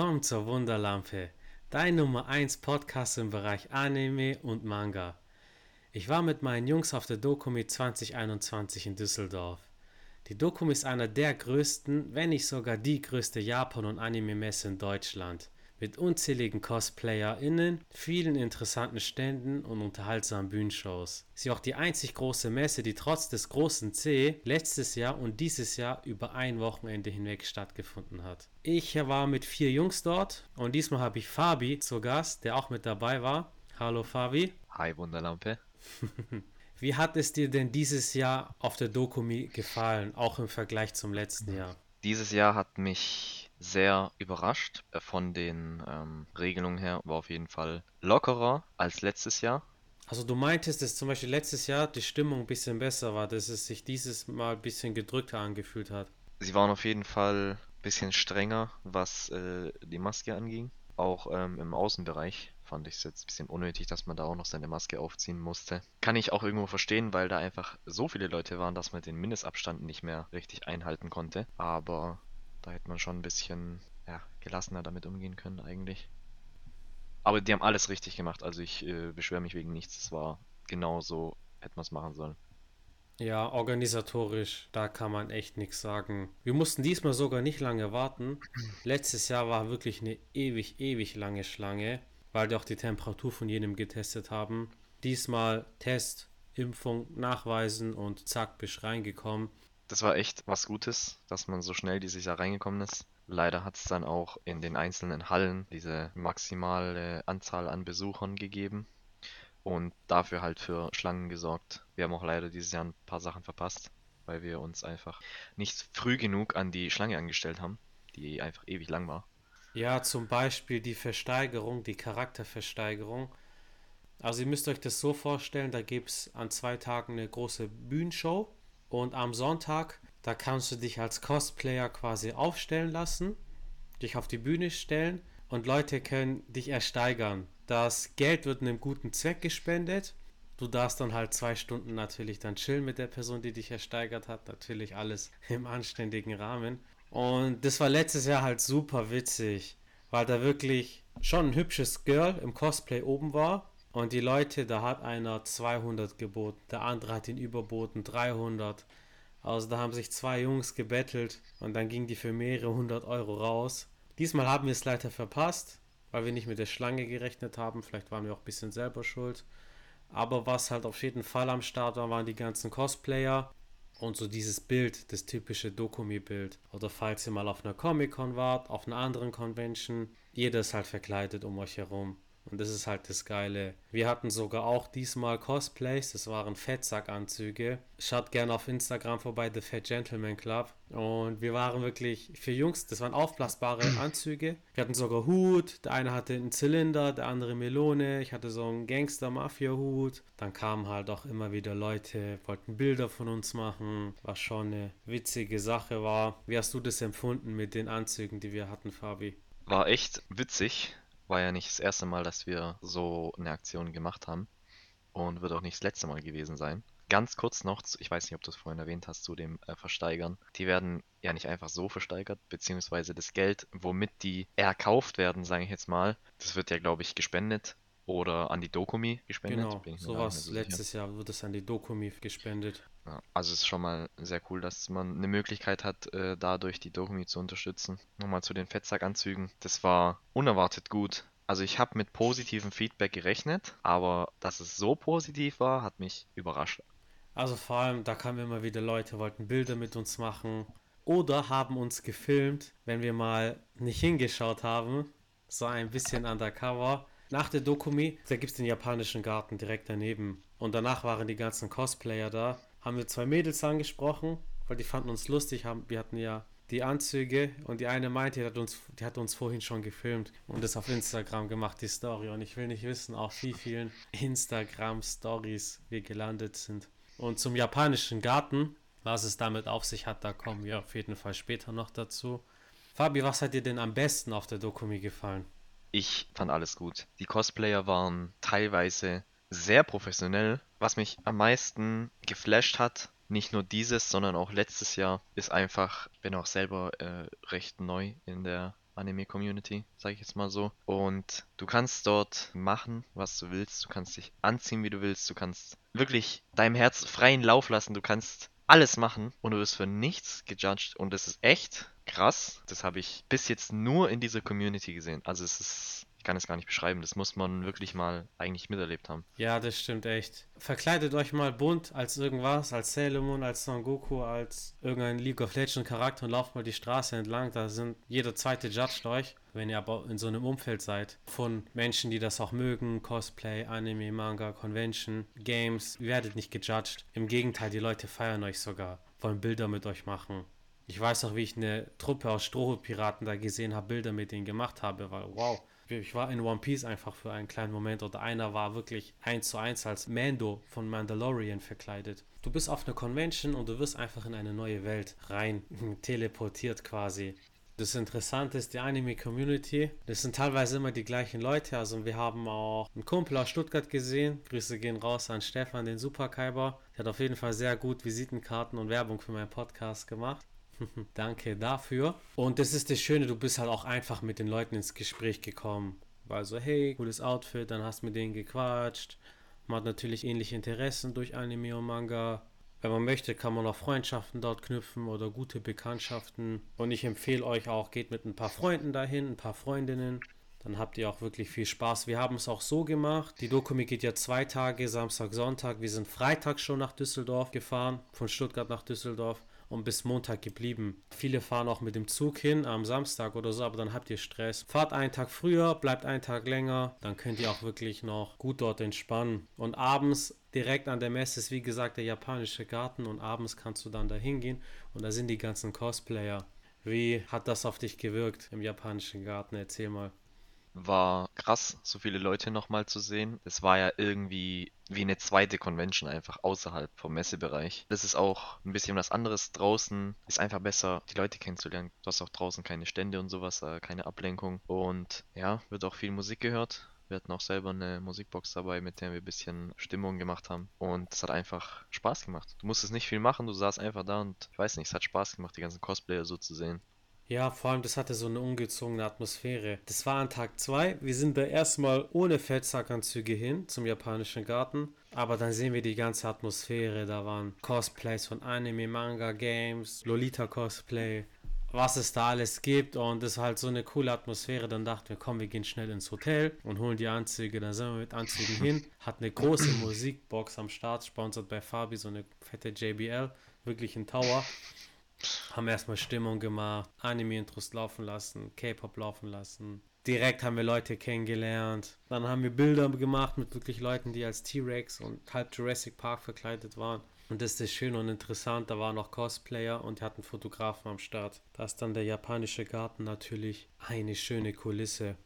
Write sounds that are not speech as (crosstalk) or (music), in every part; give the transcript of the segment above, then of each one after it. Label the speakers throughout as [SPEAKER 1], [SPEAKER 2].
[SPEAKER 1] Willkommen zur Wunderlampe, dein Nummer 1 Podcast im Bereich Anime und Manga. Ich war mit meinen Jungs auf der Dokumi 2021 in Düsseldorf. Die Dokumi ist einer der größten, wenn nicht sogar die größte Japan- und Anime-Messe in Deutschland mit unzähligen CosplayerInnen, vielen interessanten Ständen und unterhaltsamen Bühnenshows. Sie ist auch die einzig große Messe, die trotz des großen C letztes Jahr und dieses Jahr über ein Wochenende hinweg stattgefunden hat. Ich war mit vier Jungs dort und diesmal habe ich Fabi zu Gast, der auch mit dabei war. Hallo Fabi.
[SPEAKER 2] Hi Wunderlampe. (laughs)
[SPEAKER 1] Wie hat es dir denn dieses Jahr auf der Dokumi gefallen, auch im Vergleich zum letzten Jahr?
[SPEAKER 2] Dieses Jahr hat mich sehr überrascht. Äh, von den ähm, Regelungen her war auf jeden Fall lockerer als letztes Jahr.
[SPEAKER 1] Also du meintest, dass zum Beispiel letztes Jahr die Stimmung ein bisschen besser war, dass es sich dieses Mal ein bisschen gedrückter angefühlt hat.
[SPEAKER 2] Sie waren auf jeden Fall ein bisschen strenger, was äh, die Maske anging. Auch ähm, im Außenbereich fand ich es jetzt ein bisschen unnötig, dass man da auch noch seine Maske aufziehen musste. Kann ich auch irgendwo verstehen, weil da einfach so viele Leute waren, dass man den Mindestabstand nicht mehr richtig einhalten konnte. Aber da hätte man schon ein bisschen ja, gelassener damit umgehen können eigentlich. Aber die haben alles richtig gemacht, also ich äh, beschwere mich wegen nichts. Es war genau so, hätte man es machen sollen.
[SPEAKER 1] Ja, organisatorisch, da kann man echt nichts sagen. Wir mussten diesmal sogar nicht lange warten. Letztes Jahr war wirklich eine ewig, ewig lange Schlange, weil die auch die Temperatur von jedem getestet haben. Diesmal Test, Impfung nachweisen und zack, bist reingekommen
[SPEAKER 2] das war echt was Gutes, dass man so schnell dieses Jahr reingekommen ist. Leider hat es dann auch in den einzelnen Hallen diese maximale Anzahl an Besuchern gegeben und dafür halt für Schlangen gesorgt. Wir haben auch leider dieses Jahr ein paar Sachen verpasst, weil wir uns einfach nicht früh genug an die Schlange angestellt haben, die einfach ewig lang war.
[SPEAKER 1] Ja, zum Beispiel die Versteigerung, die Charakterversteigerung. Also ihr müsst euch das so vorstellen, da gibt es an zwei Tagen eine große Bühnenshow und am Sonntag, da kannst du dich als Cosplayer quasi aufstellen lassen, dich auf die Bühne stellen und Leute können dich ersteigern. Das Geld wird einem guten Zweck gespendet. Du darfst dann halt zwei Stunden natürlich dann chillen mit der Person, die dich ersteigert hat. Natürlich alles (laughs) im anständigen Rahmen. Und das war letztes Jahr halt super witzig, weil da wirklich schon ein hübsches Girl im Cosplay oben war und die Leute, da hat einer 200 geboten, der andere hat ihn überboten 300. Also da haben sich zwei Jungs gebettelt und dann ging die für mehrere hundert Euro raus. Diesmal haben wir es leider verpasst, weil wir nicht mit der Schlange gerechnet haben. Vielleicht waren wir auch ein bisschen selber schuld. Aber was halt auf jeden Fall am Start war, waren die ganzen Cosplayer und so dieses Bild, das typische Dokumi-Bild. Oder falls ihr mal auf einer Comic-Con wart, auf einer anderen Convention, jeder ist halt verkleidet um euch herum. Und das ist halt das Geile. Wir hatten sogar auch diesmal Cosplays, das waren Fettsackanzüge. Schaut gerne auf Instagram vorbei, The Fat Gentleman Club. Und wir waren wirklich für Jungs, das waren aufblasbare (clears throat) Anzüge. Wir hatten sogar Hut, der eine hatte einen Zylinder, der andere Melone. Ich hatte so einen Gangster-Mafia-Hut. Dann kamen halt auch immer wieder Leute, wollten Bilder von uns machen, was schon eine witzige Sache war. Wie hast du das empfunden mit den Anzügen, die wir hatten, Fabi?
[SPEAKER 2] War echt witzig war ja nicht das erste Mal, dass wir so eine Aktion gemacht haben und wird auch nicht das letzte Mal gewesen sein. Ganz kurz noch, ich weiß nicht, ob du es vorhin erwähnt hast, zu dem äh, Versteigern. Die werden ja nicht einfach so versteigert, beziehungsweise das Geld, womit die erkauft werden, sage ich jetzt mal, das wird ja, glaube ich, gespendet oder an die Dokumi gespendet.
[SPEAKER 1] Genau, sowas so letztes Jahr wird es an die Dokumi gespendet.
[SPEAKER 2] Also es ist schon mal sehr cool, dass man eine Möglichkeit hat, äh, dadurch die Dokumi zu unterstützen. Nochmal zu den Fettsackanzügen. Das war unerwartet gut. Also ich habe mit positivem Feedback gerechnet, aber dass es so positiv war, hat mich überrascht.
[SPEAKER 1] Also vor allem, da kamen immer wieder Leute, wollten Bilder mit uns machen oder haben uns gefilmt, wenn wir mal nicht hingeschaut haben, so ein bisschen undercover nach der Dokumi, da gibt es den japanischen Garten direkt daneben. Und danach waren die ganzen Cosplayer da. Haben wir zwei Mädels angesprochen, weil die fanden uns lustig. Haben, wir hatten ja die Anzüge und die eine meinte, die hat uns, die hat uns vorhin schon gefilmt und das auf Instagram gemacht, die Story. Und ich will nicht wissen, auf wie vielen Instagram-Stories wir gelandet sind. Und zum japanischen Garten, was es damit auf sich hat, da kommen wir auf jeden Fall später noch dazu. Fabi, was hat dir denn am besten auf der Dokumi gefallen?
[SPEAKER 2] Ich fand alles gut. Die Cosplayer waren teilweise sehr professionell. Was mich am meisten geflasht hat, nicht nur dieses, sondern auch letztes Jahr, ist einfach, bin auch selber äh, recht neu in der Anime-Community, sage ich jetzt mal so. Und du kannst dort machen, was du willst. Du kannst dich anziehen, wie du willst. Du kannst wirklich deinem Herz freien Lauf lassen. Du kannst alles machen und du wirst für nichts gejudged. Und das ist echt krass. Das habe ich bis jetzt nur in dieser Community gesehen. Also es ist ich kann es gar nicht beschreiben. Das muss man wirklich mal eigentlich miterlebt haben.
[SPEAKER 1] Ja, das stimmt echt. Verkleidet euch mal bunt als irgendwas, als Sailor Moon, als Son Goku, als irgendein League of Legends Charakter und lauft mal die Straße entlang. Da sind jeder zweite judged euch. Wenn ihr aber in so einem Umfeld seid von Menschen, die das auch mögen, Cosplay, Anime, Manga, Convention, Games, werdet nicht gejudged. Im Gegenteil, die Leute feiern euch sogar, wollen Bilder mit euch machen. Ich weiß auch, wie ich eine Truppe aus Strohpiraten da gesehen habe, Bilder mit denen gemacht habe, weil wow, ich war in One Piece einfach für einen kleinen Moment oder einer war wirklich eins zu eins als Mando von Mandalorian verkleidet. Du bist auf einer Convention und du wirst einfach in eine neue Welt rein (laughs) teleportiert quasi. Das Interessante ist die Anime-Community. Das sind teilweise immer die gleichen Leute. Also wir haben auch einen Kumpel aus Stuttgart gesehen. Grüße gehen raus an Stefan, den Superkaiber. Der hat auf jeden Fall sehr gut Visitenkarten und Werbung für meinen Podcast gemacht. (laughs) Danke dafür. Und das ist das Schöne, du bist halt auch einfach mit den Leuten ins Gespräch gekommen. War so, hey, cooles Outfit, dann hast du mit denen gequatscht. Man hat natürlich ähnliche Interessen durch Anime und Manga. Wenn man möchte, kann man auch Freundschaften dort knüpfen oder gute Bekanntschaften. Und ich empfehle euch auch, geht mit ein paar Freunden dahin, ein paar Freundinnen. Dann habt ihr auch wirklich viel Spaß. Wir haben es auch so gemacht. Die Dokumi geht ja zwei Tage, Samstag, Sonntag. Wir sind Freitag schon nach Düsseldorf gefahren, von Stuttgart nach Düsseldorf und bis Montag geblieben. Viele fahren auch mit dem Zug hin am Samstag oder so, aber dann habt ihr Stress. Fahrt einen Tag früher, bleibt einen Tag länger, dann könnt ihr auch wirklich noch gut dort entspannen. Und abends direkt an der Messe ist wie gesagt der japanische Garten und abends kannst du dann da hingehen und da sind die ganzen Cosplayer. Wie hat das auf dich gewirkt im japanischen Garten? Erzähl mal.
[SPEAKER 2] War krass, so viele Leute nochmal zu sehen. Es war ja irgendwie wie eine zweite Convention einfach außerhalb vom Messebereich. Das ist auch ein bisschen was anderes. Draußen ist einfach besser, die Leute kennenzulernen. Du hast auch draußen keine Stände und sowas, äh, keine Ablenkung. Und ja, wird auch viel Musik gehört. Wir hatten auch selber eine Musikbox dabei, mit der wir ein bisschen Stimmung gemacht haben. Und es hat einfach Spaß gemacht. Du musstest nicht viel machen, du saßt einfach da und ich weiß nicht, es hat Spaß gemacht, die ganzen Cosplayer so zu sehen.
[SPEAKER 1] Ja, vor allem, das hatte so eine ungezogene Atmosphäre. Das war an Tag 2. Wir sind da erstmal ohne Feldzackanzüge hin zum japanischen Garten. Aber dann sehen wir die ganze Atmosphäre. Da waren Cosplays von Anime, Manga, Games, Lolita-Cosplay, was es da alles gibt. Und das war halt so eine coole Atmosphäre. Dann dachten wir, komm, wir gehen schnell ins Hotel und holen die Anzüge. Dann sind wir mit Anzügen hin. Hat eine große Musikbox am Start, sponsert bei Fabi, so eine fette JBL. Wirklich ein Tower haben erstmal Stimmung gemacht, Anime-Intros laufen lassen, K-Pop laufen lassen. Direkt haben wir Leute kennengelernt. Dann haben wir Bilder gemacht mit wirklich Leuten, die als T-Rex und halb Jurassic Park verkleidet waren. Und das ist das Schöne und interessant. Da waren noch Cosplayer und die hatten Fotografen am Start. Da ist dann der japanische Garten natürlich eine schöne Kulisse.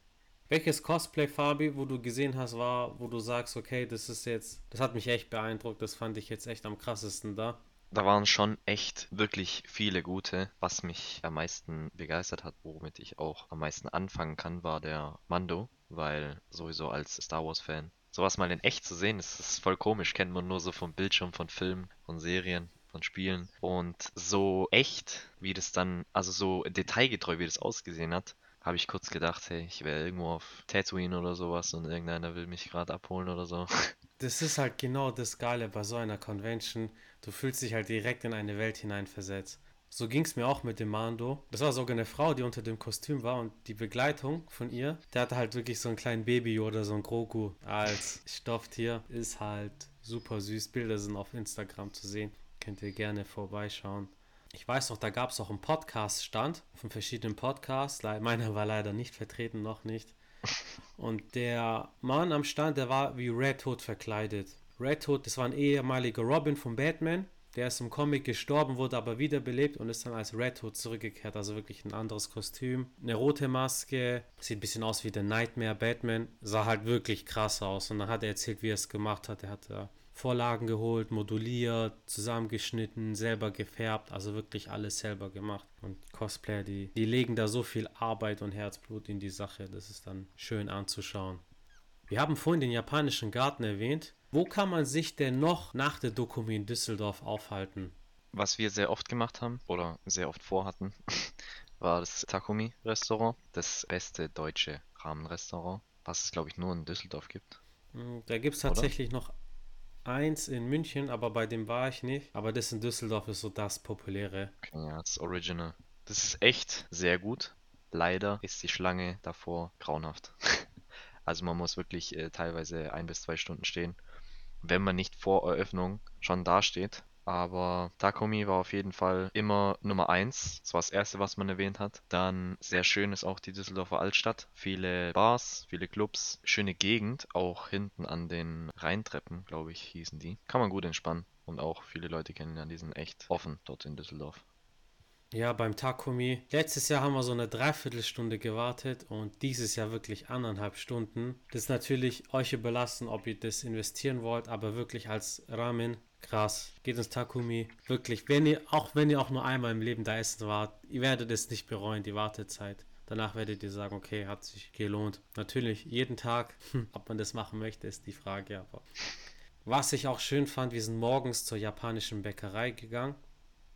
[SPEAKER 1] Welches Cosplay, Fabi, wo du gesehen hast, war, wo du sagst, okay, das ist jetzt, das hat mich echt beeindruckt, das fand ich jetzt echt am krassesten da?
[SPEAKER 2] Da waren schon echt wirklich viele gute. Was mich am meisten begeistert hat, womit ich auch am meisten anfangen kann, war der Mando, weil sowieso als Star Wars-Fan sowas mal in echt zu sehen, das ist voll komisch. Kennt man nur so vom Bildschirm, von Filmen, von Serien, von Spielen. Und so echt, wie das dann, also so detailgetreu, wie das ausgesehen hat, habe ich kurz gedacht, hey, ich wäre irgendwo auf Tatooine oder sowas und irgendeiner will mich gerade abholen oder so. (laughs)
[SPEAKER 1] Das ist halt genau das Geile bei so einer Convention. Du fühlst dich halt direkt in eine Welt hineinversetzt. So ging es mir auch mit dem Mando. Das war sogar eine Frau, die unter dem Kostüm war und die Begleitung von ihr, der hatte halt wirklich so ein kleinen Baby oder so ein Grogu als Stofftier. Ist halt super süß. Bilder sind auf Instagram zu sehen. Könnt ihr gerne vorbeischauen. Ich weiß noch, da gab es auch einen Podcast-Stand von verschiedenen Podcasts. Meiner war leider nicht vertreten, noch nicht. Und der Mann am Stand, der war wie Red Hood verkleidet. Red Hood, das war ein ehemaliger Robin von Batman. Der ist im Comic gestorben, wurde aber wiederbelebt und ist dann als Red Hood zurückgekehrt. Also wirklich ein anderes Kostüm. Eine rote Maske. Sieht ein bisschen aus wie der Nightmare Batman. Sah halt wirklich krass aus. Und dann hat er erzählt, wie er es gemacht hat. Er hat da Vorlagen geholt, moduliert, zusammengeschnitten, selber gefärbt, also wirklich alles selber gemacht. Und Cosplayer, die, die legen da so viel Arbeit und Herzblut in die Sache, das ist dann schön anzuschauen. Wir haben vorhin den japanischen Garten erwähnt. Wo kann man sich denn noch nach der Dokumi in Düsseldorf aufhalten?
[SPEAKER 2] Was wir sehr oft gemacht haben oder sehr oft vorhatten, (laughs) war das Takumi-Restaurant, das beste deutsche Rahmenrestaurant, was es, glaube ich, nur in Düsseldorf gibt.
[SPEAKER 1] Hm, Da gibt es tatsächlich noch eins in München, aber bei dem war ich nicht. Aber das in Düsseldorf ist so das populäre.
[SPEAKER 2] Ja, das Original. Das ist echt sehr gut. Leider ist die Schlange davor grauenhaft. (laughs) Also man muss wirklich äh, teilweise ein bis zwei Stunden stehen, wenn man nicht vor Eröffnung schon dasteht. Aber Takumi war auf jeden Fall immer Nummer eins. Das war das erste, was man erwähnt hat. Dann sehr schön ist auch die Düsseldorfer Altstadt. Viele Bars, viele Clubs, schöne Gegend. Auch hinten an den Rheintreppen, glaube ich, hießen die. Kann man gut entspannen. Und auch viele Leute kennen ja, die sind echt offen dort in Düsseldorf.
[SPEAKER 1] Ja, beim Takumi. Letztes Jahr haben wir so eine Dreiviertelstunde gewartet und dieses Jahr wirklich anderthalb Stunden. Das ist natürlich euch überlassen, ob ihr das investieren wollt, aber wirklich als Ramen krass. Geht ins Takumi. Wirklich, wenn ihr, auch wenn ihr auch nur einmal im Leben da essen wart, ihr werdet es nicht bereuen, die Wartezeit. Danach werdet ihr sagen, okay, hat sich gelohnt. Natürlich, jeden Tag, (laughs) ob man das machen möchte, ist die Frage, aber. Was ich auch schön fand, wir sind morgens zur japanischen Bäckerei gegangen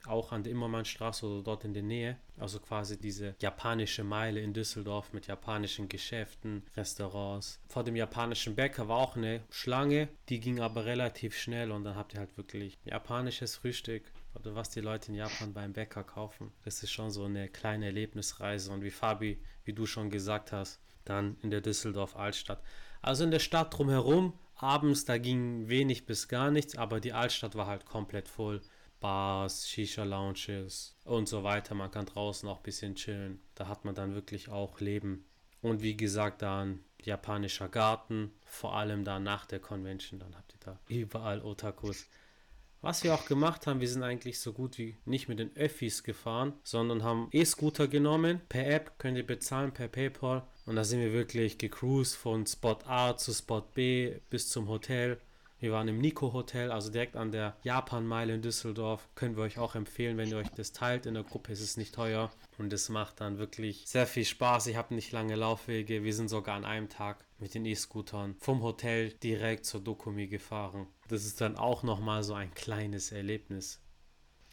[SPEAKER 1] auch an der Immermannstraße oder dort in der Nähe. Also quasi diese japanische Meile in Düsseldorf mit japanischen Geschäften, Restaurants. Vor dem japanischen Bäcker war auch eine Schlange, die ging aber relativ schnell und dann habt ihr halt wirklich japanisches Frühstück oder was die Leute in Japan beim Bäcker kaufen. Das ist schon so eine kleine Erlebnisreise und wie Fabi, wie du schon gesagt hast, dann in der Düsseldorf Altstadt. Also in der Stadt drumherum, abends, da ging wenig bis gar nichts, aber die Altstadt war halt komplett voll. Bars, Shisha-Lounges und so weiter. Man kann draußen auch ein bisschen chillen. Da hat man dann wirklich auch Leben. Und wie gesagt, dann japanischer Garten, vor allem da nach der Convention, dann habt ihr da überall Otakus. Was wir auch gemacht haben, wir sind eigentlich so gut wie nicht mit den Öffis gefahren, sondern haben E-Scooter genommen. Per App könnt ihr bezahlen, per PayPal. Und da sind wir wirklich gecruised von Spot A zu Spot B bis zum Hotel. Wir waren im Nico Hotel, also direkt an der Japan-Meile in Düsseldorf. Können wir euch auch empfehlen, wenn ihr euch das teilt. In der Gruppe ist es nicht teuer und es macht dann wirklich sehr viel Spaß. Ihr habt nicht lange Laufwege. Wir sind sogar an einem Tag mit den E-Scootern vom Hotel direkt zur Dokumi gefahren. Das ist dann auch nochmal so ein kleines Erlebnis.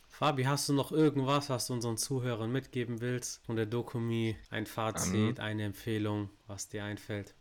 [SPEAKER 1] Fabi, hast du noch irgendwas, was du unseren Zuhörern mitgeben willst? Von der Dokumi ein Fazit, eine Empfehlung, was dir einfällt?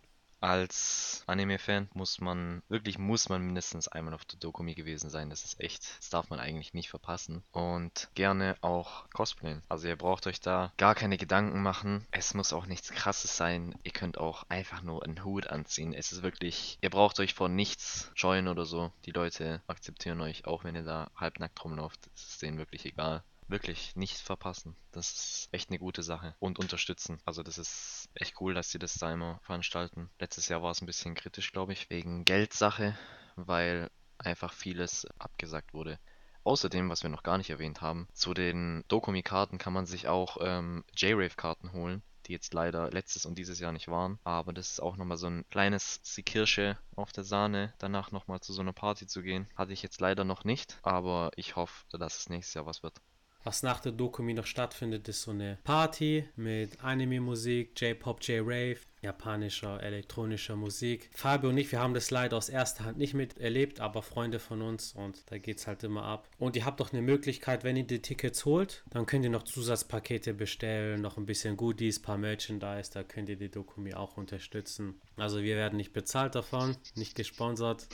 [SPEAKER 2] Als Anime-Fan muss man, wirklich muss man mindestens einmal auf der Dokumi gewesen sein. Das ist echt, das darf man eigentlich nicht verpassen. Und gerne auch cosplayen. Also ihr braucht euch da gar keine Gedanken machen. Es muss auch nichts krasses sein. Ihr könnt auch einfach nur einen Hut anziehen. Es ist wirklich, ihr braucht euch vor nichts scheuen oder so. Die Leute akzeptieren euch, auch wenn ihr da halbnackt rumlauft. Es ist denen wirklich egal wirklich nicht verpassen. Das ist echt eine gute Sache. Und unterstützen. Also das ist echt cool, dass sie das da immer veranstalten. Letztes Jahr war es ein bisschen kritisch, glaube ich, wegen Geldsache, weil einfach vieles abgesagt wurde. Außerdem, was wir noch gar nicht erwähnt haben, zu den Dokumi-Karten kann man sich auch ähm, J-Rave-Karten holen, die jetzt leider letztes und dieses Jahr nicht waren. Aber das ist auch nochmal so ein kleines die auf der Sahne, danach nochmal zu so einer Party zu gehen. Hatte ich jetzt leider noch nicht, aber ich hoffe, dass es nächstes Jahr was wird.
[SPEAKER 1] Was nach der Dokumi noch stattfindet, ist so eine Party mit Anime-Musik, J-Pop, J-Rave, japanischer, elektronischer Musik. Fabio und ich, wir haben das leider aus erster Hand nicht miterlebt, aber Freunde von uns und da geht es halt immer ab. Und ihr habt doch eine Möglichkeit, wenn ihr die Tickets holt, dann könnt ihr noch Zusatzpakete bestellen, noch ein bisschen Goodies, paar Merchandise, da könnt ihr die Dokumi auch unterstützen. Also wir werden nicht bezahlt davon, nicht gesponsert.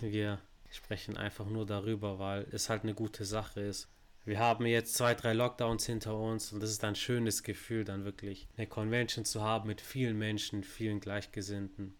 [SPEAKER 1] Wir sprechen einfach nur darüber, weil es halt eine gute Sache ist. Wir haben jetzt zwei, drei Lockdowns hinter uns und das ist ein schönes Gefühl, dann wirklich eine Convention zu haben mit vielen Menschen, vielen Gleichgesinnten.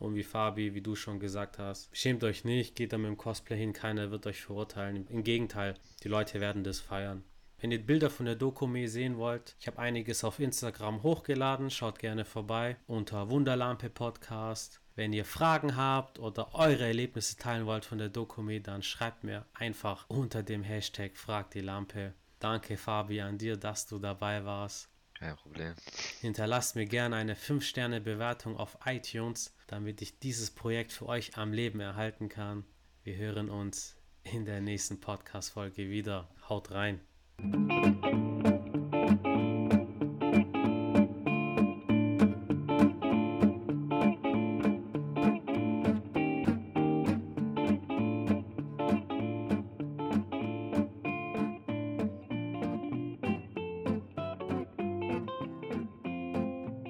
[SPEAKER 1] Und wie Fabi, wie du schon gesagt hast, schämt euch nicht, geht da mit dem Cosplay hin, keiner wird euch verurteilen. Im Gegenteil, die Leute werden das feiern. Wenn ihr Bilder von der Dokumi sehen wollt, ich habe einiges auf Instagram hochgeladen, schaut gerne vorbei unter Wunderlampe Podcast. Wenn ihr Fragen habt oder eure Erlebnisse teilen wollt von der Dokumi, dann schreibt mir einfach unter dem Hashtag Frag die Lampe. Danke Fabi an dir, dass du dabei warst.
[SPEAKER 2] Kein Problem.
[SPEAKER 1] Hinterlasst mir gerne eine 5-Sterne-Bewertung auf iTunes, damit ich dieses Projekt für euch am Leben erhalten kann. Wir hören uns in der nächsten Podcast-Folge wieder. Haut rein.